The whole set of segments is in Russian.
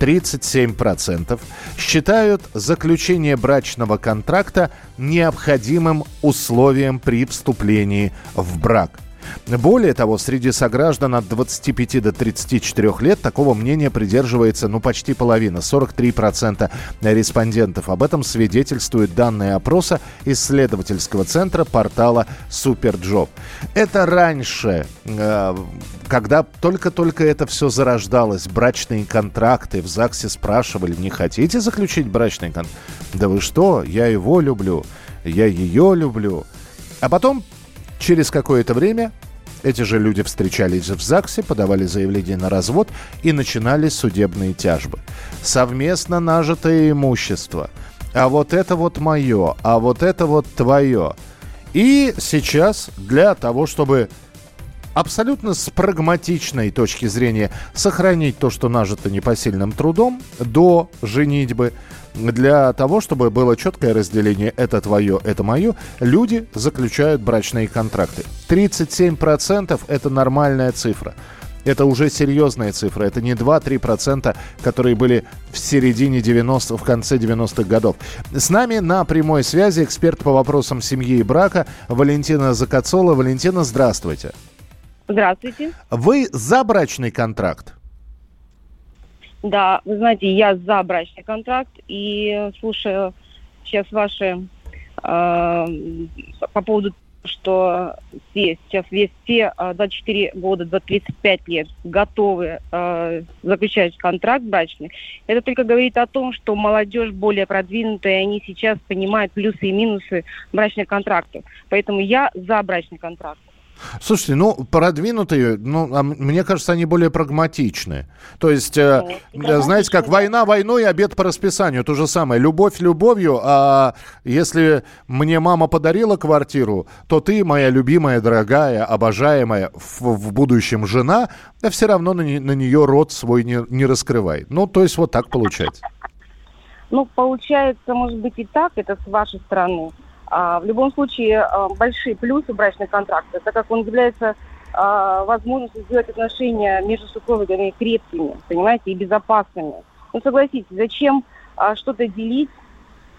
37% считают заключение брачного контракта необходимым условием при вступлении в брак. Более того, среди сограждан от 25 до 34 лет такого мнения придерживается ну почти половина, 43% респондентов. Об этом свидетельствуют данные опроса исследовательского центра портала Superjob. Это раньше, э, когда только-только это все зарождалось, брачные контракты, в ЗАГСе спрашивали, не хотите заключить брачный контракт? Да вы что, я его люблю, я ее люблю. А потом Через какое-то время эти же люди встречались в ЗАГСе, подавали заявление на развод и начинали судебные тяжбы. Совместно нажитое имущество. А вот это вот мое, а вот это вот твое. И сейчас для того, чтобы абсолютно с прагматичной точки зрения сохранить то, что нажито непосильным трудом до женитьбы, для того, чтобы было четкое разделение «это твое, это мое», люди заключают брачные контракты. 37% – это нормальная цифра. Это уже серьезная цифра. Это не 2-3%, которые были в середине 90 в конце 90-х годов. С нами на прямой связи эксперт по вопросам семьи и брака Валентина Закацола. Валентина, здравствуйте. Здравствуйте. Вы за брачный контракт? Да, вы знаете, я за брачный контракт и слушаю сейчас ваши э, по поводу что все, сейчас весь все 24 года, до 35 лет готовы э, заключать контракт брачный, это только говорит о том, что молодежь более продвинутая, и они сейчас понимают плюсы и минусы брачных контрактов. Поэтому я за брачный контракт. Слушайте, ну, продвинутые, ну, а мне кажется, они более прагматичны. То есть, э, ну, знаете, как война войной, обед по расписанию, то же самое. Любовь любовью, а если мне мама подарила квартиру, то ты, моя любимая, дорогая, обожаемая, в, в будущем жена, а все равно на, на нее рот свой не, не раскрывает. Ну, то есть, вот так получается. Ну, получается, может быть, и так, это с вашей стороны. А, в любом случае, а, большие плюсы брачных контрактов, так как он является а, возможностью сделать отношения между супругами крепкими, понимаете, и безопасными. Ну, согласитесь, зачем что-то делить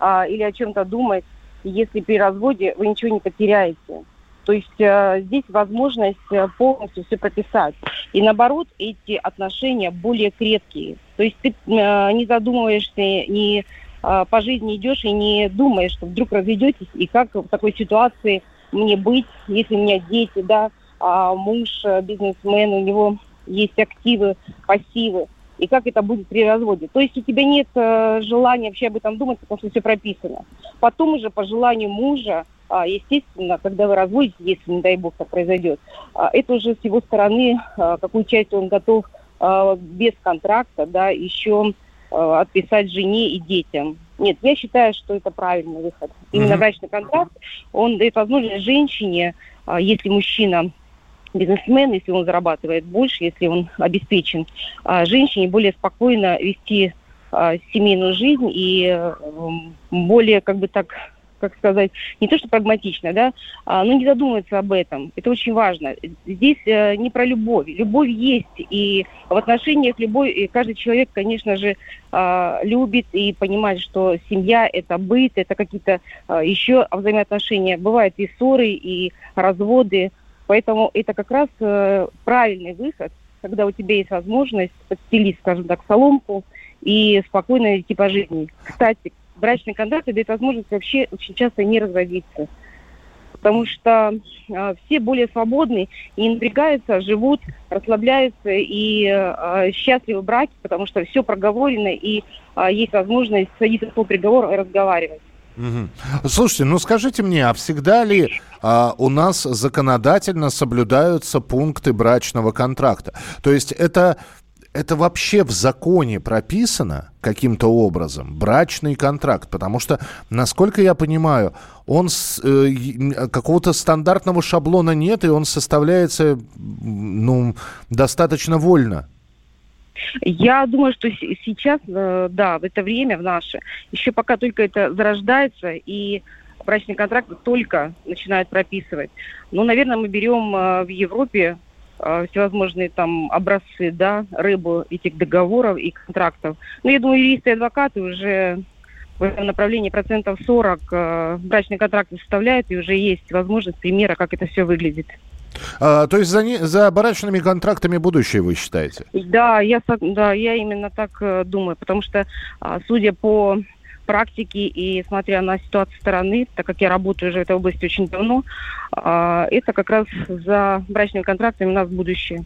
или о чем-то думать, если при разводе вы ничего не потеряете? То есть э, здесь возможность полностью все прописать. И наоборот, эти отношения более крепкие. То есть ты э, не задумываешься, не по жизни идешь и не думаешь, что вдруг разведетесь, и как в такой ситуации мне быть, если у меня дети, да, а муж э, бизнесмен, у него есть активы, пассивы, и как это будет при разводе. То есть у тебя нет э, желания вообще об этом думать, потому что все прописано. Потом уже по желанию мужа, э, естественно, когда вы разводите, если, не дай бог, так произойдет, э, это уже с его стороны, какую часть он готов без контракта, да, еще отписать жене и детям. Нет, я считаю, что это правильный выход. Именно mm-hmm. брачный контракт, он дает возможность женщине, а, если мужчина бизнесмен, если он зарабатывает больше, если он обеспечен, а, женщине более спокойно вести а, семейную жизнь и э, более, как бы так как сказать, не то что прагматично, да, а, но не задумываться об этом. Это очень важно. Здесь э, не про любовь. Любовь есть, и в отношениях любой, и каждый человек, конечно же, э, любит и понимает, что семья – это быт, это какие-то э, еще взаимоотношения. Бывают и ссоры, и разводы, поэтому это как раз э, правильный выход, когда у тебя есть возможность подстелить, скажем так, соломку и спокойно идти по жизни. Кстати, брачный контракт дает возможность вообще очень часто не разводиться. Потому что э, все более свободны и напрягаются, живут, расслабляются и э, счастливы в браке, потому что все проговорено и э, есть возможность садиться по приговору и разговаривать. Угу. Слушайте, ну скажите мне, а всегда ли а, у нас законодательно соблюдаются пункты брачного контракта? То есть это это вообще в законе прописано каким-то образом, брачный контракт? Потому что, насколько я понимаю, он с, э, какого-то стандартного шаблона нет, и он составляется ну, достаточно вольно. Я думаю, что сейчас, э, да, в это время, в наше, еще пока только это зарождается, и брачный контракт только начинают прописывать. Ну, наверное, мы берем э, в Европе всевозможные там образцы, да, рыбу этих договоров и контрактов. Ну, я думаю, юристы и адвокаты уже в этом направлении процентов 40 э, брачные контракты составляют, и уже есть возможность примера, как это все выглядит. А, то есть за, не, за барачными контрактами будущее вы считаете? Да, я, да, я именно так э, думаю, потому что, а, судя по практике и смотря на ситуацию стороны, так как я работаю уже в этой области очень давно, а, это как раз за брачными контрактами у нас будущее.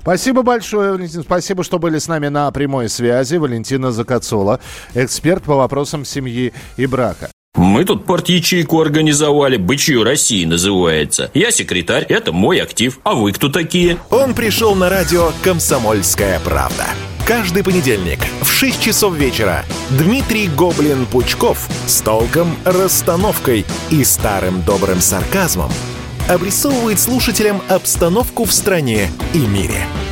Спасибо большое, Валентин. Спасибо, что были с нами на прямой связи. Валентина Закацола, эксперт по вопросам семьи и брака. Мы тут порт-ячейку организовали, «Бычью России» называется. Я секретарь, это мой актив. А вы кто такие? Он пришел на радио «Комсомольская правда». Каждый понедельник в 6 часов вечера. Дмитрий Гоблин-Пучков с толком, расстановкой и старым добрым сарказмом обрисовывает слушателям обстановку в стране и мире –